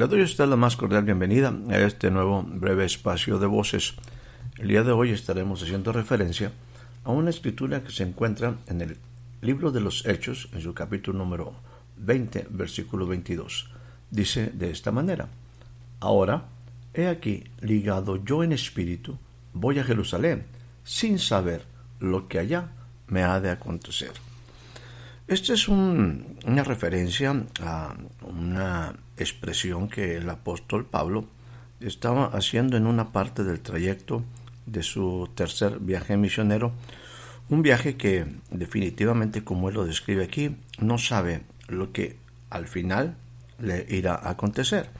Le doy a usted la más cordial bienvenida a este nuevo breve espacio de voces. El día de hoy estaremos haciendo referencia a una escritura que se encuentra en el libro de los Hechos, en su capítulo número 20, versículo 22. Dice de esta manera, Ahora, he aquí, ligado yo en espíritu, voy a Jerusalén, sin saber lo que allá me ha de acontecer. Esta es una referencia a una expresión que el apóstol Pablo estaba haciendo en una parte del trayecto de su tercer viaje misionero, un viaje que definitivamente, como él lo describe aquí, no sabe lo que al final le irá a acontecer.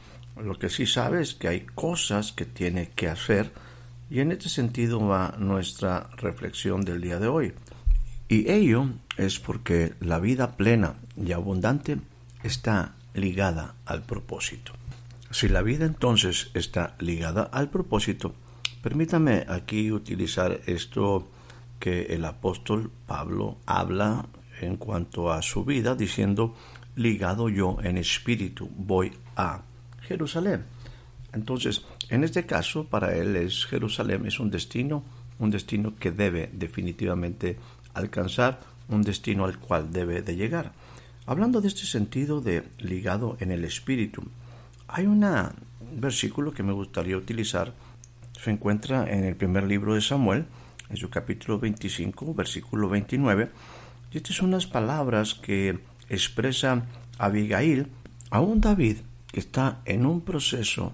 Lo que sí sabe es que hay cosas que tiene que hacer y en este sentido va nuestra reflexión del día de hoy. Y ello es porque la vida plena y abundante está ligada al propósito. Si la vida entonces está ligada al propósito, permítame aquí utilizar esto que el apóstol Pablo habla en cuanto a su vida, diciendo, ligado yo en espíritu, voy a Jerusalén. Entonces, en este caso, para él es Jerusalén, es un destino, un destino que debe definitivamente alcanzar un destino al cual debe de llegar. Hablando de este sentido de ligado en el espíritu, hay un versículo que me gustaría utilizar. Se encuentra en el primer libro de Samuel, en su capítulo 25, versículo 29. Y estas son unas palabras que expresa Abigail a un David que está en un proceso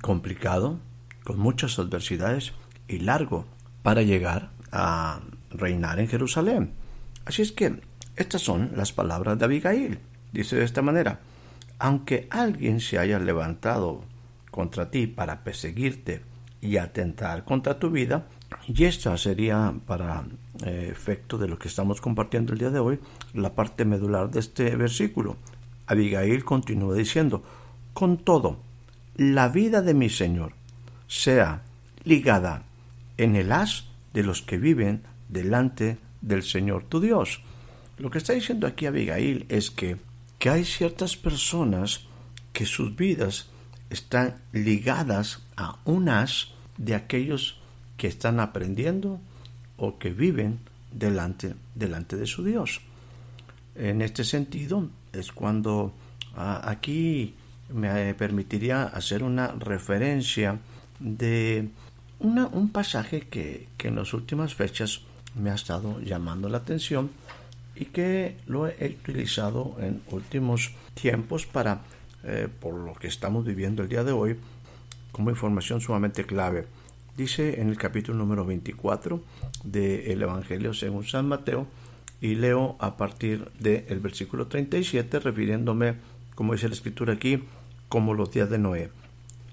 complicado, con muchas adversidades y largo para llegar a reinar en Jerusalén. Así es que estas son las palabras de Abigail. Dice de esta manera, aunque alguien se haya levantado contra ti para perseguirte y atentar contra tu vida, y esta sería para eh, efecto de lo que estamos compartiendo el día de hoy, la parte medular de este versículo. Abigail continúa diciendo, con todo, la vida de mi Señor sea ligada en el as de los que viven delante del Señor tu Dios. Lo que está diciendo aquí Abigail es que, que hay ciertas personas que sus vidas están ligadas a unas de aquellos que están aprendiendo o que viven delante, delante de su Dios. En este sentido es cuando ah, aquí me permitiría hacer una referencia de un pasaje que, que en las últimas fechas me ha estado llamando la atención y que lo he utilizado en últimos tiempos para, eh, por lo que estamos viviendo el día de hoy, como información sumamente clave. Dice en el capítulo número 24 del Evangelio según San Mateo, y leo a partir del versículo 37, refiriéndome, como dice la escritura aquí, como los días de Noé.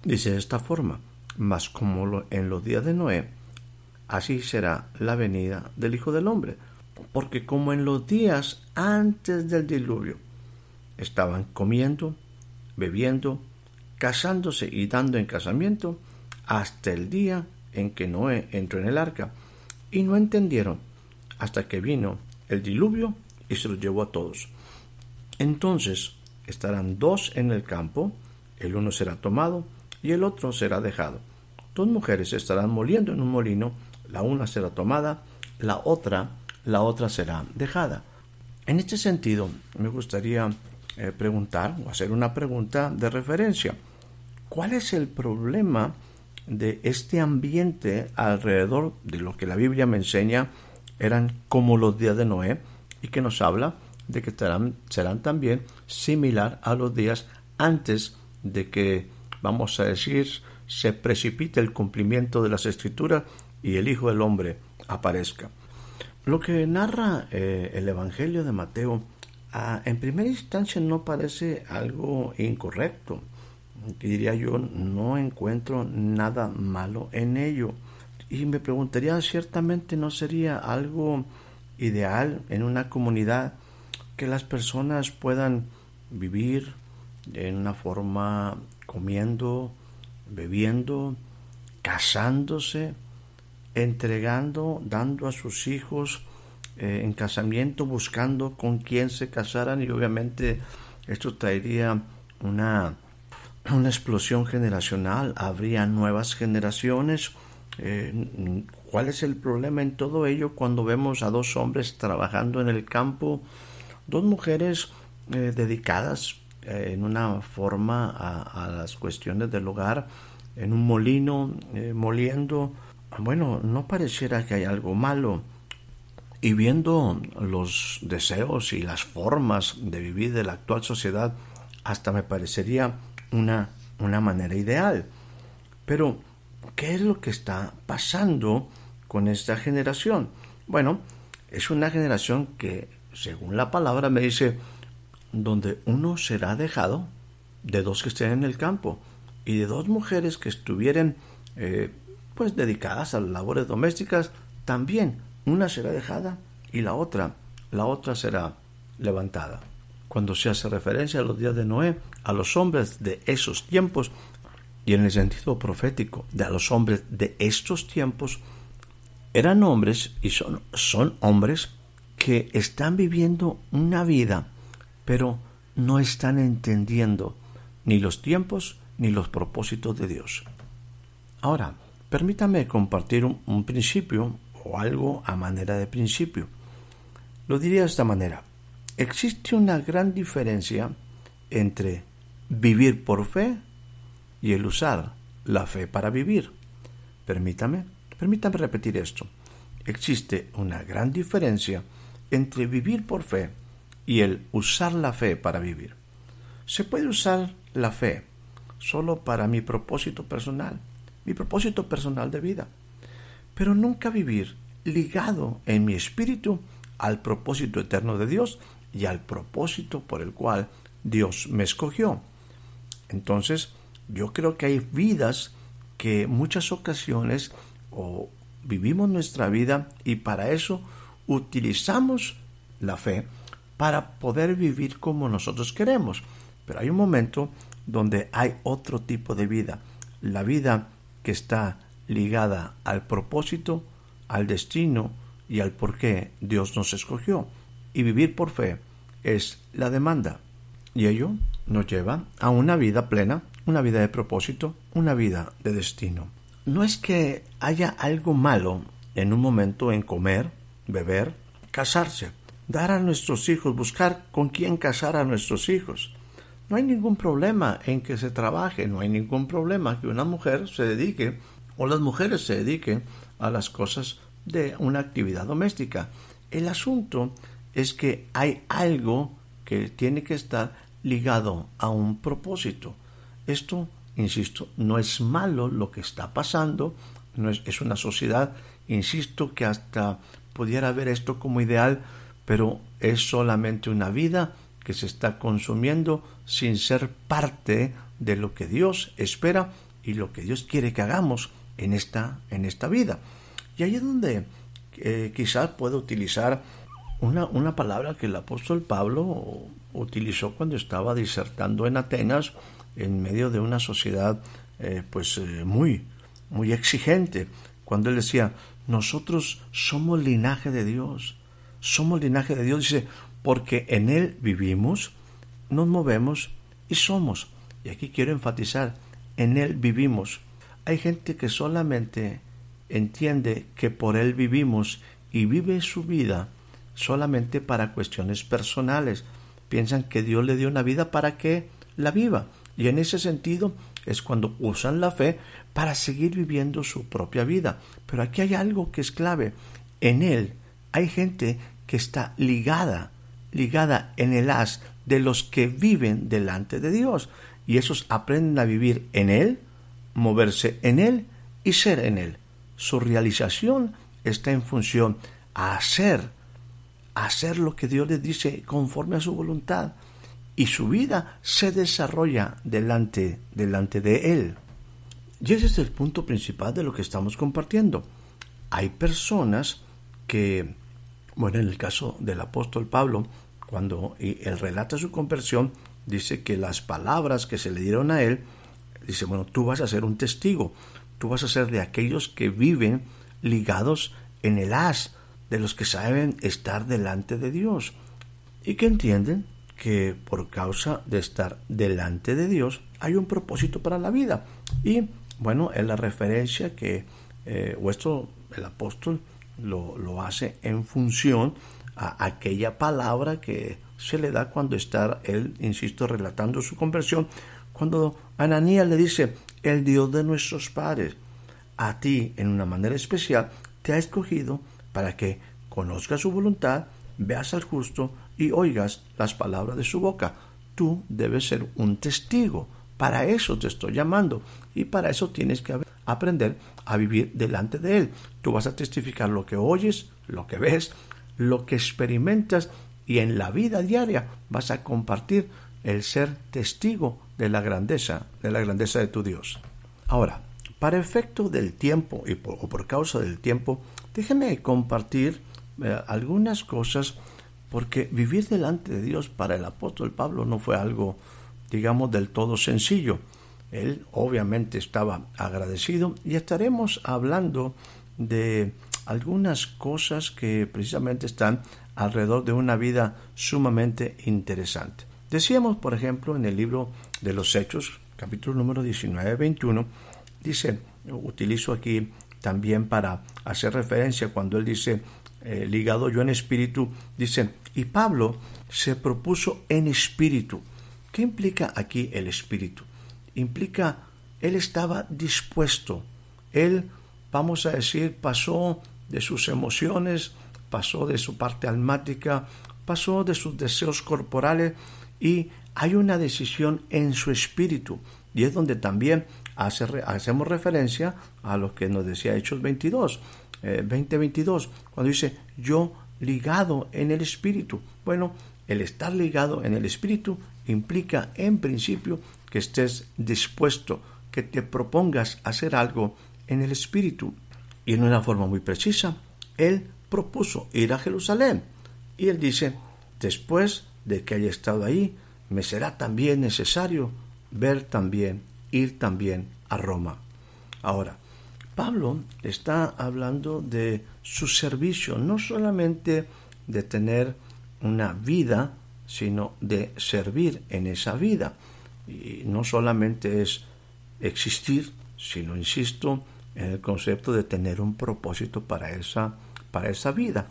Dice de esta forma, mas como en los días de Noé, así será la venida del Hijo del Hombre. Porque como en los días antes del diluvio estaban comiendo, bebiendo, casándose y dando en casamiento, hasta el día en que Noé entró en el arca, y no entendieron hasta que vino el diluvio y se los llevó a todos. Entonces estarán dos en el campo, el uno será tomado y el otro será dejado. Dos mujeres estarán moliendo en un molino, la una será tomada, la otra, la otra será dejada. En este sentido, me gustaría eh, preguntar o hacer una pregunta de referencia. ¿Cuál es el problema de este ambiente alrededor de lo que la Biblia me enseña eran como los días de Noé y que nos habla de que serán, serán también similar a los días antes de que, vamos a decir, se precipite el cumplimiento de las escrituras y el Hijo del Hombre aparezca. Lo que narra eh, el Evangelio de Mateo ah, en primera instancia no parece algo incorrecto. Diría yo, no encuentro nada malo en ello. Y me preguntaría, ciertamente no sería algo ideal en una comunidad que las personas puedan vivir en una forma comiendo, bebiendo, casándose, entregando, dando a sus hijos eh, en casamiento, buscando con quién se casaran y obviamente esto traería una, una explosión generacional, habría nuevas generaciones. Eh, ¿Cuál es el problema en todo ello cuando vemos a dos hombres trabajando en el campo, dos mujeres eh, dedicadas en una forma a, las cuestiones del hogar, en un molino, moliendo, bueno, no pareciera que hay algo malo. Y viendo los deseos y las formas de vivir de la actual sociedad, hasta me parecería una, una manera ideal. Pero, ¿qué es lo que está pasando con esta generación? Bueno, es una generación que, según la palabra, me dice, donde uno será dejado de dos que estén en el campo y de dos mujeres que estuvieran eh, pues dedicadas a las labores domésticas, también una será dejada y la otra, la otra será levantada. Cuando se hace referencia a los días de Noé, a los hombres de esos tiempos, y en el sentido profético de a los hombres de estos tiempos, eran hombres y son, son hombres que están viviendo una vida, pero no están entendiendo ni los tiempos ni los propósitos de Dios. Ahora, Permítame compartir un, principio o algo a manera de principio. Lo diría de esta manera. Existe una gran diferencia entre vivir por fe y el usar la fe para vivir. Permítame, permítame repetir esto. Existe una gran diferencia entre vivir por fe y el usar la fe para vivir. Se puede usar la fe solo para mi propósito personal mi propósito personal de vida, pero nunca vivir ligado en mi espíritu al propósito eterno de Dios y al propósito por el cual Dios me escogió. Entonces, yo creo que hay vidas que muchas ocasiones o vivimos nuestra vida y para eso utilizamos la fe para poder vivir como nosotros queremos. Pero hay un momento donde hay otro tipo de vida, la vida que está ligada al propósito, al destino y al por qué Dios nos escogió. Y vivir por fe es la demanda. Y ello nos lleva a una vida plena, una vida de propósito, una vida de destino. No es que haya algo malo en un momento en comer, beber, casarse, dar a nuestros hijos, buscar con quién casar a nuestros hijos. No hay ningún problema en que se trabaje, no hay ningún problema que una mujer se dedique o las mujeres se dediquen a las cosas de una actividad doméstica. El asunto es que hay algo que tiene que estar ligado a un propósito. Esto, insisto, no es malo lo que está pasando, no es, es una sociedad, insisto, que hasta pudiera ver esto como ideal, pero es solamente una vida que se está consumiendo sin ser parte de lo que Dios espera y lo que Dios quiere que hagamos en esta, en esta vida. Y ahí es donde eh, quizás puedo utilizar una, una, palabra que el apóstol Pablo utilizó cuando estaba disertando en Atenas en medio de una sociedad eh, pues eh, muy, muy exigente, cuando él decía, nosotros somos linaje de Dios, somos linaje de Dios, dice, porque en Él vivimos, nos movemos y somos. Y aquí quiero enfatizar, en Él vivimos. Hay gente que solamente entiende que por Él vivimos y vive su vida solamente para cuestiones personales. Piensan que Dios le dio una vida para que la viva. Y en ese sentido es cuando usan la fe para seguir viviendo su propia vida. Pero aquí hay algo que es clave. En Él hay gente que está ligada ligada en el haz de los que viven delante de Dios. Y esos aprenden a vivir en Él, moverse en Él y ser en Él. Su realización está en función a hacer, a hacer lo que Dios le dice conforme a su voluntad. Y su vida se desarrolla delante, delante de Él. Y ese es el punto principal de lo que estamos compartiendo. Hay personas que, bueno, en el caso del apóstol Pablo, cuando él relata su conversión, dice que las palabras que se le dieron a él, dice, bueno, tú vas a ser un testigo, tú vas a ser de aquellos que viven ligados en el haz, de los que saben estar delante de Dios y que entienden que por causa de estar delante de Dios hay un propósito para la vida. Y bueno, es la referencia que eh, el apóstol lo, lo hace en función a aquella palabra que se le da cuando está él, insisto, relatando su conversión, cuando Ananías le dice, el Dios de nuestros padres, a ti en una manera especial, te ha escogido para que conozcas su voluntad, veas al justo y oigas las palabras de su boca. Tú debes ser un testigo. Para eso te estoy llamando y para eso tienes que aprender a vivir delante de Él. Tú vas a testificar lo que oyes, lo que ves, lo que experimentas y en la vida diaria vas a compartir el ser testigo de la grandeza, de la grandeza de tu Dios. Ahora, para efecto del tiempo por, o por causa del tiempo, déjeme compartir eh, algunas cosas porque vivir delante de Dios para el apóstol Pablo no fue algo, digamos, del todo sencillo. Él obviamente estaba agradecido y estaremos hablando de algunas cosas que precisamente están alrededor de una vida sumamente interesante. Decíamos, por ejemplo, en el libro de los Hechos, capítulo número 19-21, dice, utilizo aquí también para hacer referencia cuando él dice, eh, ligado yo en espíritu, dice, y Pablo se propuso en espíritu. ¿Qué implica aquí el espíritu? Implica, él estaba dispuesto, él, vamos a decir, pasó de sus emociones, pasó de su parte almática, pasó de sus deseos corporales y hay una decisión en su espíritu. Y es donde también hacemos referencia a lo que nos decía Hechos 22, eh, 20-22, cuando dice yo ligado en el espíritu. Bueno, el estar ligado en el espíritu implica en principio que estés dispuesto, que te propongas hacer algo en el espíritu y en una forma muy precisa, él propuso ir a Jerusalén. Y él dice, después de que haya estado ahí, me será también necesario ver también, ir también a Roma. Ahora, Pablo está hablando de su servicio, no solamente de tener una vida, sino de servir en esa vida. Y no solamente es existir, sino, insisto, en el concepto de tener un propósito para esa, para esa vida.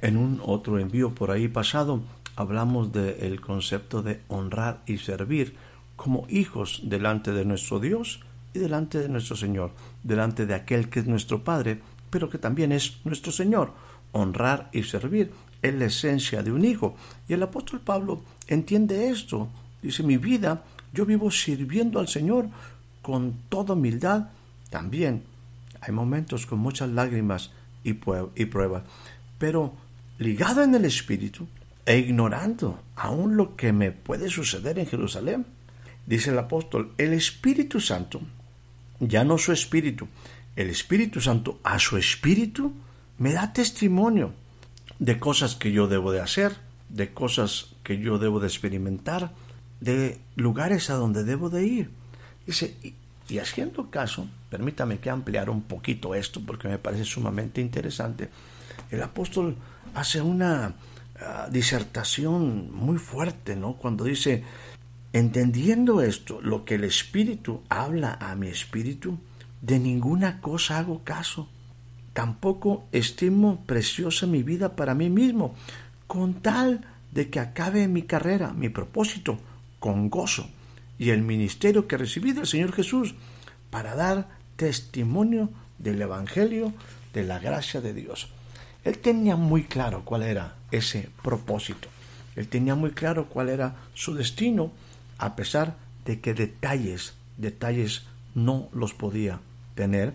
En un otro envío por ahí pasado hablamos del concepto de honrar y servir como hijos delante de nuestro Dios y delante de nuestro Señor, delante de aquel que es nuestro Padre, pero que también es nuestro Señor. Honrar y servir es la esencia de un hijo. Y el apóstol Pablo entiende esto. Dice, mi vida, yo vivo sirviendo al Señor con toda humildad también hay momentos con muchas lágrimas y, pruebas, pero ligado en el Espíritu e ignorando aún lo que me puede suceder en Jerusalén, dice el apóstol, el Espíritu Santo, ya no su Espíritu, el Espíritu Santo a su Espíritu me da testimonio de cosas que yo debo de hacer, de cosas que yo debo de experimentar, de lugares a donde debo de ir. Dice, y haciendo caso, permítame que ampliar un poquito esto porque me parece sumamente interesante, el apóstol hace una ah, disertación muy fuerte, ¿no? Cuando dice, entendiendo esto, lo que el Espíritu habla a mi Espíritu, de ninguna cosa hago caso. Tampoco estimo preciosa mi vida para mí mismo, con tal de que acabe mi carrera, mi propósito, con gozo y el ministerio que recibí del Señor Jesús para dar testimonio del Evangelio de la gracia de Dios. Él tenía muy claro cuál era ese propósito. Él tenía muy claro cuál era su destino, a pesar de que detalles, detalles no los podía tener,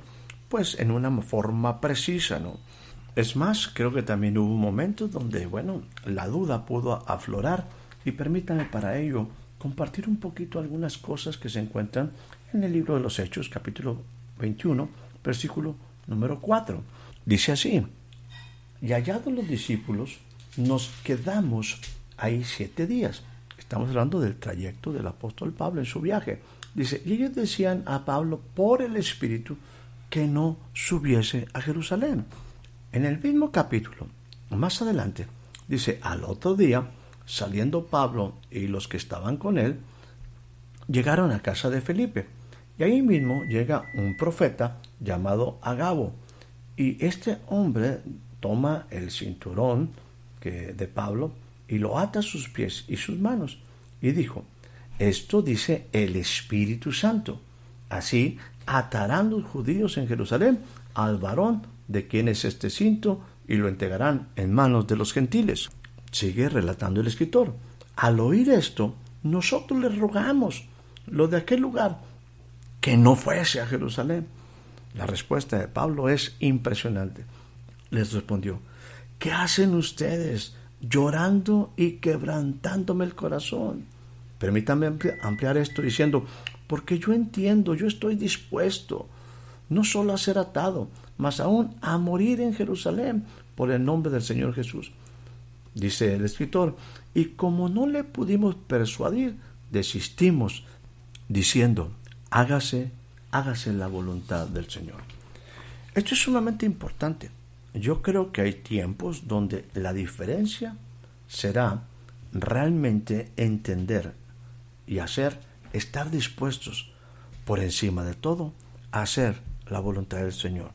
pues en una forma precisa, ¿no? Es más, creo que también hubo momentos donde, bueno, la duda pudo aflorar y permítanme para ello compartir un poquito algunas cosas que se encuentran en el libro de los Hechos, capítulo 21, versículo número 4. Dice así, y hallados los discípulos, nos quedamos ahí siete días. Estamos hablando del trayecto del apóstol Pablo en su viaje. Dice, y ellos decían a Pablo por el Espíritu que no subiese a Jerusalén. En el mismo capítulo, más adelante, dice, al otro día, saliendo Pablo y los que estaban con él, llegaron a casa de Felipe. Y ahí mismo llega un profeta llamado Agabo. Y este hombre toma el cinturón que, de Pablo y lo ata a sus pies y sus manos. Y dijo, esto dice el Espíritu Santo. Así atarán los judíos en Jerusalén al varón de quien es este cinto y lo entregarán en manos de los gentiles. Sigue relatando el escritor. Al oír esto, nosotros le rogamos, lo de aquel lugar, que no fuese a Jerusalén. La respuesta de Pablo es impresionante. Les respondió, ¿qué hacen ustedes llorando y quebrantándome el corazón? Permítanme ampliar esto diciendo, porque yo entiendo, yo estoy dispuesto no solo a ser atado, mas aún a morir en Jerusalén por el nombre del Señor Jesús. Dice el escritor, y como no le pudimos persuadir, desistimos, diciendo, hágase, hágase la voluntad del Señor. Esto es sumamente importante. Yo creo que hay tiempos donde la diferencia será realmente entender y hacer, estar dispuestos por encima de todo a hacer la voluntad del Señor.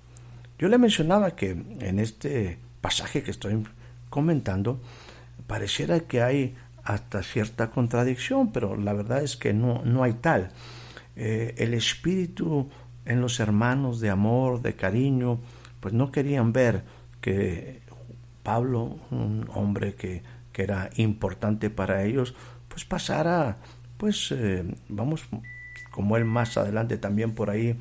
Yo le mencionaba que en este pasaje que estoy comentando, pareciera que hay hasta cierta contradicción, pero la verdad es que no, no hay tal. Eh, el espíritu en los hermanos de amor, de cariño, pues no querían ver que Pablo, un hombre que, que era importante para ellos, pues pasara pues eh, vamos, como él más adelante también por ahí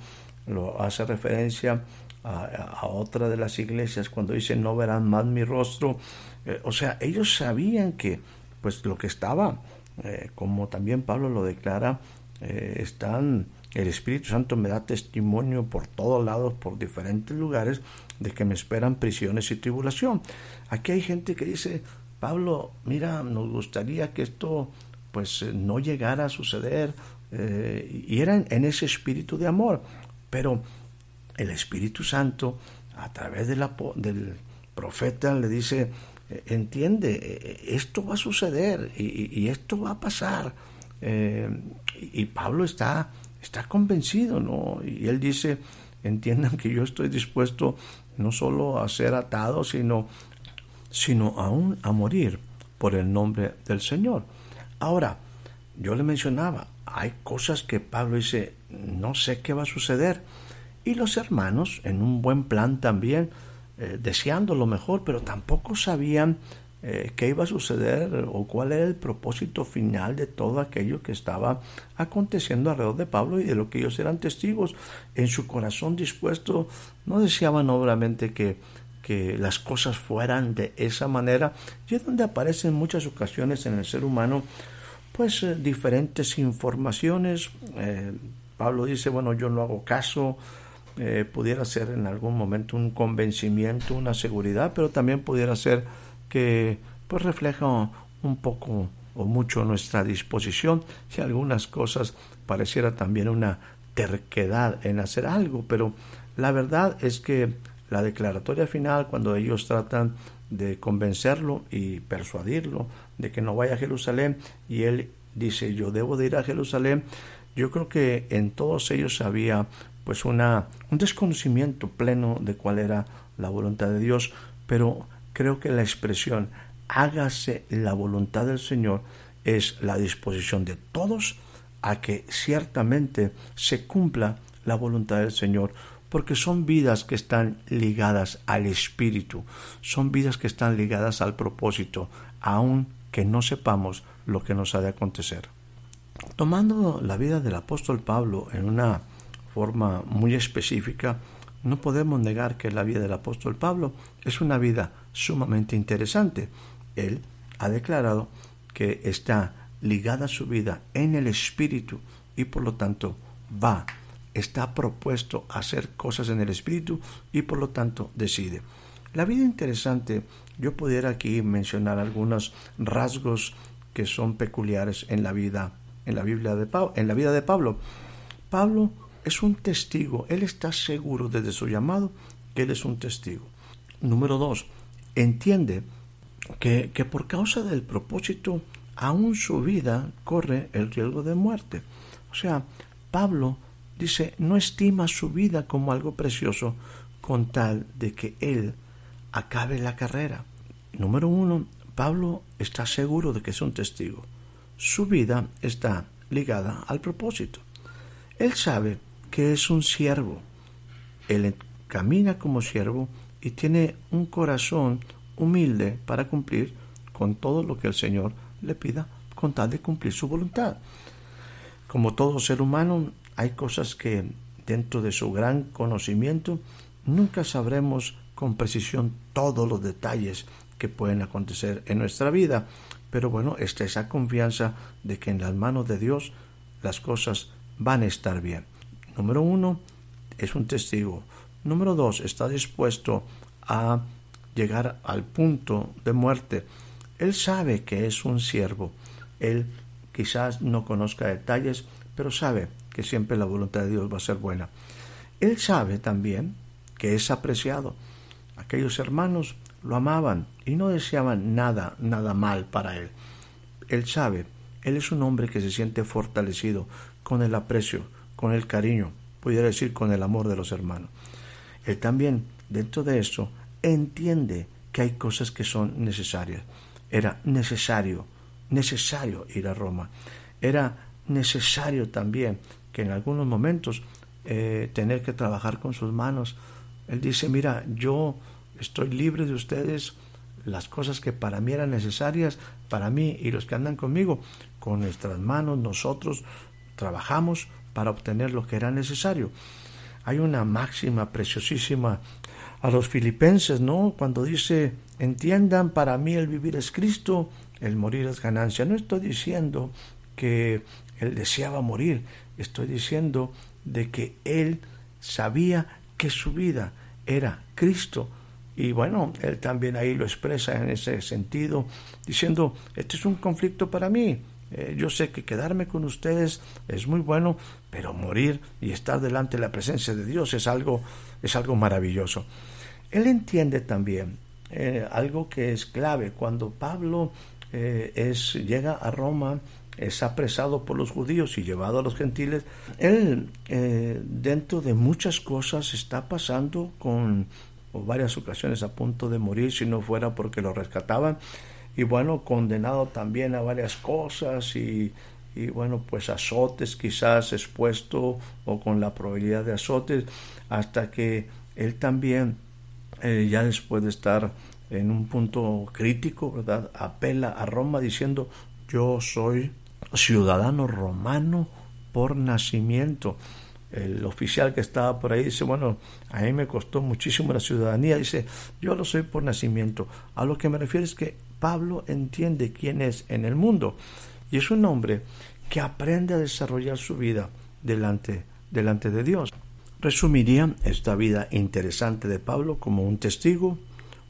lo hace referencia a, otra de las iglesias cuando dice no verán más mi rostro. Eh, o sea, ellos sabían que pues lo que estaba, eh, como también Pablo lo declara, están, el Espíritu Santo me da testimonio por todos lados, por diferentes lugares, de que me esperan prisiones y tribulación. Aquí hay gente que dice, Pablo, mira, nos gustaría que esto pues eh, no llegara a suceder eh, y eran en ese espíritu de amor. Pero el Espíritu Santo, a través del profeta, le dice, eh, entiende, esto va a suceder y, esto va a pasar. Y Pablo está, está convencido, ¿no? Y él dice, entiendan que yo estoy dispuesto no solo a ser atado, sino, sino aún a morir por el nombre del Señor. Ahora, yo le mencionaba, hay cosas que Pablo dice, no sé qué va a suceder. Y los hermanos, en un buen plan también, eh, deseando lo mejor, pero tampoco sabían eh, qué iba a suceder o cuál era el propósito final de todo aquello que estaba aconteciendo alrededor de Pablo y de lo que ellos eran testigos. En su corazón dispuesto, no deseaban obviamente que, que las cosas fueran de esa manera. Y es donde aparecen muchas ocasiones en el ser humano pues eh, diferentes informaciones. Eh, Pablo dice, bueno, yo no hago caso, pudiera ser en algún momento un convencimiento, una seguridad, pero también pudiera ser que pues refleja un poco o mucho nuestra disposición. Y algunas cosas pareciera también una terquedad en hacer algo, pero la verdad es que la declaratoria final, cuando ellos tratan de convencerlo y persuadirlo de que no vaya a Jerusalén y él dice yo debo de ir a Jerusalén, yo creo que en todos ellos había pues una, un desconocimiento pleno de cuál era la voluntad de Dios, pero creo que la expresión hágase la voluntad del Señor es la disposición de todos a que ciertamente se cumpla la voluntad del Señor, porque son vidas que están ligadas al Espíritu, son vidas que están ligadas al propósito, aun que no sepamos lo que nos ha de acontecer. Tomando la vida del apóstol Pablo en una forma muy específica, no podemos negar que la vida del apóstol Pablo es una vida sumamente interesante. Él ha declarado que está ligada a su vida en el espíritu y por lo tanto va, está propuesto a hacer cosas en el espíritu y por lo tanto decide. La vida interesante, yo pudiera aquí mencionar algunos rasgos que son peculiares en la vida, en la Biblia de Pablo, en la vida de Pablo. Pablo es un testigo, él está seguro desde su llamado que él es un testigo. Número dos, entiende que, que por causa del propósito, aún su vida corre el riesgo de muerte. O sea, Pablo dice, no estima su vida como algo precioso con tal de que él acabe la carrera. Número uno, Pablo está seguro de que es un testigo. Su vida está ligada al propósito. Él sabe que es un siervo. Él camina como siervo y tiene un corazón humilde para cumplir con todo lo que el Señor le pida con tal de cumplir su voluntad. Como todo ser humano, hay cosas que dentro de su gran conocimiento nunca sabremos con precisión todos los detalles que pueden acontecer en nuestra vida, pero bueno, está esa confianza de que en las manos de Dios las cosas van a estar bien. Número uno, es un testigo. Número dos, está dispuesto a llegar al punto de muerte. Él sabe que es un siervo. Él quizás no conozca detalles, pero sabe que siempre la voluntad de Dios va a ser buena. Él sabe también que es apreciado. Aquellos hermanos lo amaban y no deseaban nada, nada mal para él. Él sabe, él es un hombre que se siente fortalecido con el aprecio, con el cariño, pudiera decir con el amor de los hermanos. Él también, dentro de eso, entiende que hay cosas que son necesarias. Era necesario, necesario ir a Roma. Era necesario también que en algunos momentos eh, tener que trabajar con sus manos. Él dice, mira, yo estoy libre de ustedes, las cosas que para mí eran necesarias, para mí y los que andan conmigo, con nuestras manos nosotros trabajamos para obtener lo que era necesario. Hay una máxima preciosísima a los filipenses, ¿no? Cuando dice, entiendan, para mí el vivir es Cristo, el morir es ganancia. No estoy diciendo que él deseaba morir, estoy diciendo de que él sabía que su vida era Cristo. Y bueno, él también ahí lo expresa en ese sentido, diciendo, este es un conflicto para mí, eh, yo sé que quedarme con ustedes es muy bueno, pero morir y estar delante de la presencia de Dios es algo, es algo maravilloso. Él entiende también eh, algo que es clave. Cuando Pablo eh, es, llega a Roma, es apresado por los judíos y llevado a los gentiles, él dentro de muchas cosas está pasando con varias ocasiones a punto de morir si no fuera porque lo rescataban y bueno, condenado también a varias cosas y, y bueno, pues azotes quizás expuesto o con la probabilidad de azotes, hasta que él también, eh, ya después de estar en un punto crítico, ¿verdad? Apela a Roma diciendo, yo soy ciudadano romano por nacimiento. El oficial que estaba por ahí dice, bueno, a mí me costó muchísimo la ciudadanía, dice, yo lo soy por nacimiento. A lo que me refiero es que Pablo entiende quién es en el mundo y es un hombre que aprende a desarrollar su vida delante, delante de Dios. Resumiría esta vida interesante de Pablo como un testigo,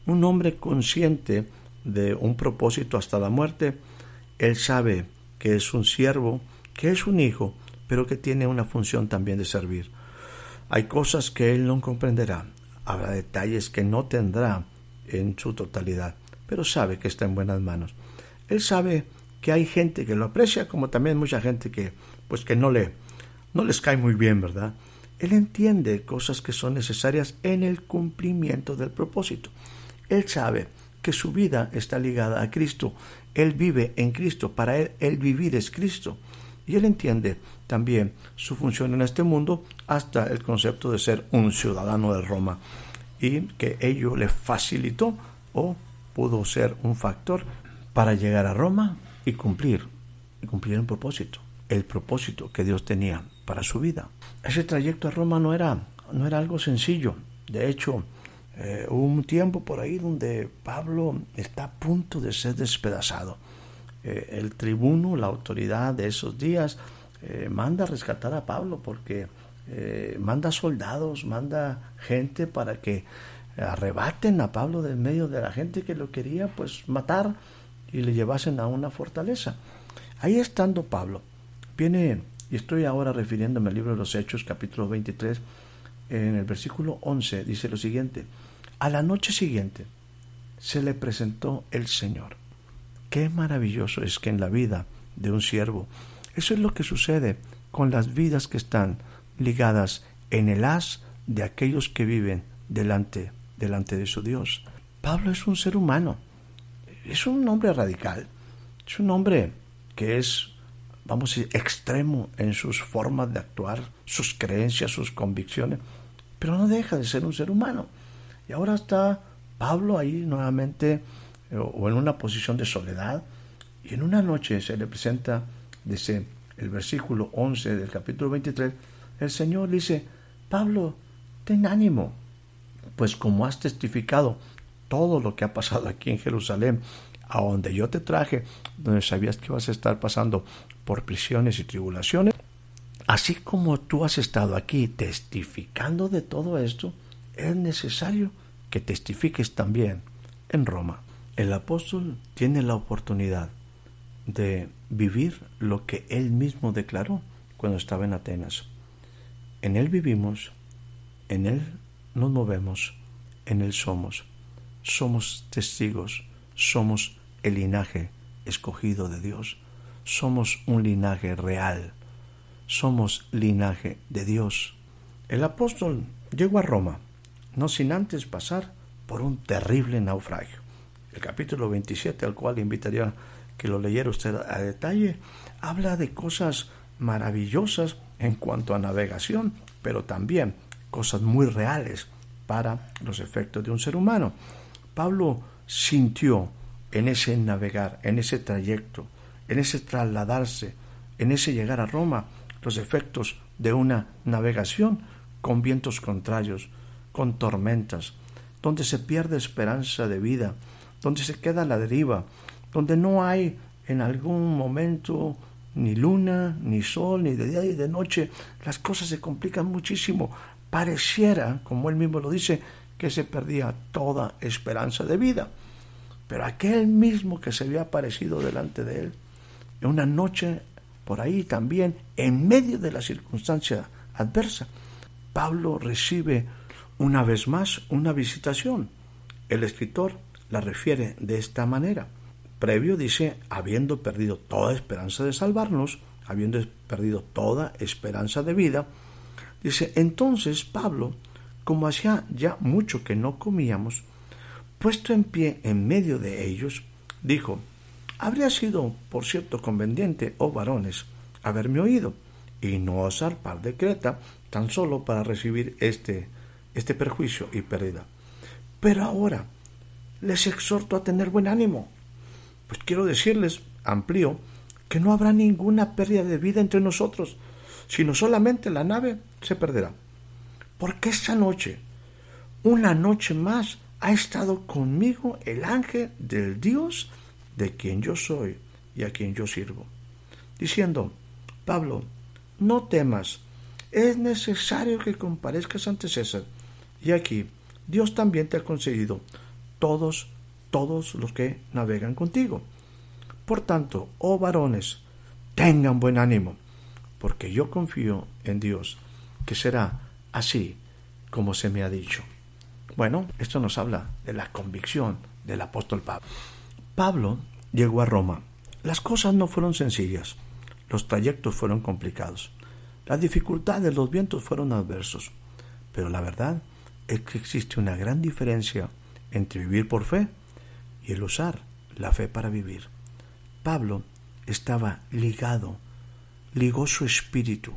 un hombre consciente de un propósito hasta la muerte. Él sabe que es un siervo, que es un hijo, pero que tiene una función también de servir. Hay cosas que él no comprenderá, habrá detalles que no tendrá en su totalidad, pero sabe que está en buenas manos. Él sabe que hay gente que lo aprecia, como también mucha gente que, pues que no le, no les cae muy bien, ¿verdad? Él entiende cosas que son necesarias en el cumplimiento del propósito. Él sabe que su vida está ligada a Cristo. Él vive en Cristo. Para él, el vivir es Cristo. Y él entiende también su función en este mundo hasta el concepto de ser un ciudadano de Roma. Y que ello le facilitó o pudo ser un factor para llegar a Roma y cumplir, y cumplir un propósito, el propósito que Dios tenía para su vida. Ese trayecto a Roma no era no era algo sencillo. De hecho, eh, hubo un tiempo por ahí donde Pablo está a punto de ser despedazado. Eh, el tribuno, la autoridad de esos días, eh, manda a rescatar a Pablo porque manda soldados, manda gente para que arrebaten a Pablo del medio de la gente que lo quería pues matar y le llevasen a una fortaleza. Ahí estando Pablo, viene, y estoy ahora refiriéndome al libro de los Hechos, capítulo 23, en el versículo 11, dice lo siguiente, a la noche siguiente se le presentó el Señor. Qué maravilloso es que en la vida de un siervo, eso es lo que sucede con las vidas que están ligadas en el haz de aquellos que viven delante, delante de su Dios. Pablo es un ser humano, es un hombre radical, es un hombre que es, vamos a extremo en sus formas de actuar, sus creencias, sus convicciones, pero no deja de ser un ser humano. Y ahora está Pablo ahí nuevamente eh, o en una posición de soledad y en una noche se le presenta, dice el versículo 11 del capítulo 23, el Señor dice, Pablo, ten ánimo, pues como has testificado todo lo que ha pasado aquí en Jerusalén, a donde yo te traje, donde sabías que ibas a estar pasando por prisiones y tribulaciones, así como tú has estado aquí testificando de todo esto, es necesario que testifiques también en Roma. El apóstol tiene la oportunidad de vivir lo que él mismo declaró cuando estaba en Atenas. En él vivimos, en él nos movemos, en él somos. Somos testigos, somos el linaje escogido de Dios, somos un linaje real, somos linaje de Dios. El apóstol llegó a Roma no sin antes pasar por un terrible naufragio. El capítulo 27, al cual invitaría que lo leyera usted a detalle, habla de cosas maravillosas en cuanto a navegación, pero también cosas muy reales para los efectos de un ser humano. Pablo sintió en ese navegar, en ese trayecto, en ese trasladarse, en ese llegar a Roma, los efectos de una navegación con vientos contrarios, con tormentas, donde se pierde esperanza de vida, donde se queda a la deriva, donde no hay en algún momento ni luna, ni sol, ni de día ni de noche, las cosas se complican muchísimo. Pareciera, como él mismo lo dice, que se perdía toda esperanza de vida. Pero aquel mismo que se había aparecido delante de él, en una noche por ahí también, en medio de la circunstancia adversa, Pablo recibe una vez más una visitación. El escritor la refiere de esta manera. Previo dice, habiendo perdido toda esperanza de salvarnos, habiendo perdido toda esperanza de vida, dice, entonces Pablo, como hacía ya mucho que no comíamos, puesto en pie en medio de ellos, dijo, habría sido, por cierto, conveniente, oh varones, haberme oído, y no zarpar de Creta tan solo para recibir este este perjuicio y pérdida. Pero ahora les exhorto a tener buen ánimo. Pues quiero decirles, amplío, que no habrá ninguna pérdida de vida entre nosotros, sino solamente la nave se perderá. Porque esta noche, una noche más, ha estado conmigo el ángel del Dios de quien yo soy y a quien yo sirvo, diciendo, Pablo, no temas, es necesario que comparezcas ante César y aquí Dios también te ha conseguido todos, todos los que navegan contigo. Por tanto, oh varones, tengan buen ánimo, porque yo confío en Dios, que será así como se me ha dicho. Bueno, esto nos habla de la convicción del apóstol Pablo. Pablo llegó a Roma. Las cosas no fueron sencillas, los trayectos fueron complicados, las dificultades, los vientos fueron adversos, pero la verdad es que existe una gran diferencia entre vivir por fe y el usar la fe para vivir. Pablo estaba ligado, ligó su espíritu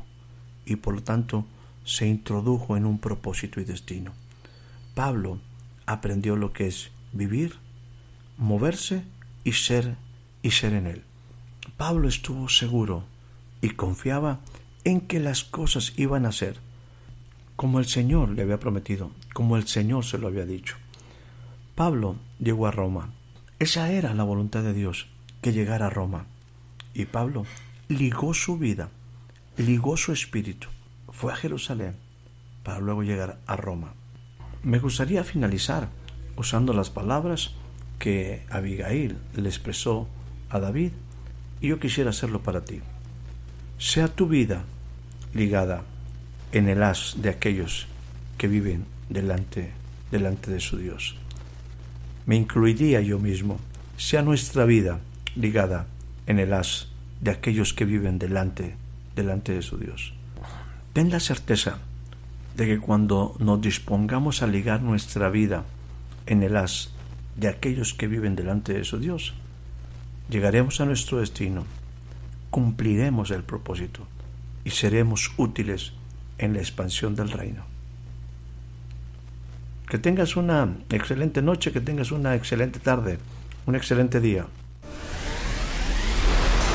y por lo tanto se introdujo en un propósito y destino. Pablo aprendió lo que es vivir, moverse y ser y ser en él. Pablo estuvo seguro y confiaba en que las cosas iban a ser como el Señor le había prometido, como el Señor se lo había dicho. Pablo llegó a Roma. Esa era la voluntad de Dios, que llegara a Roma. Y Pablo ligó su vida, ligó su espíritu, fue a Jerusalén para luego llegar a Roma. Me gustaría finalizar usando las palabras que Abigail le expresó a David y yo quisiera hacerlo para ti. Sea tu vida ligada en el haz de aquellos que viven delante, delante de su Dios. Me incluiría yo mismo. Sea nuestra vida ligada en el haz de aquellos que viven delante, delante de su Dios. Ten la certeza de que cuando nos dispongamos a ligar nuestra vida en el haz de aquellos que viven delante de su Dios, llegaremos a nuestro destino, cumpliremos el propósito y seremos útiles en la expansión del reino. Que tengas una excelente noche, que tengas una excelente tarde, un excelente día.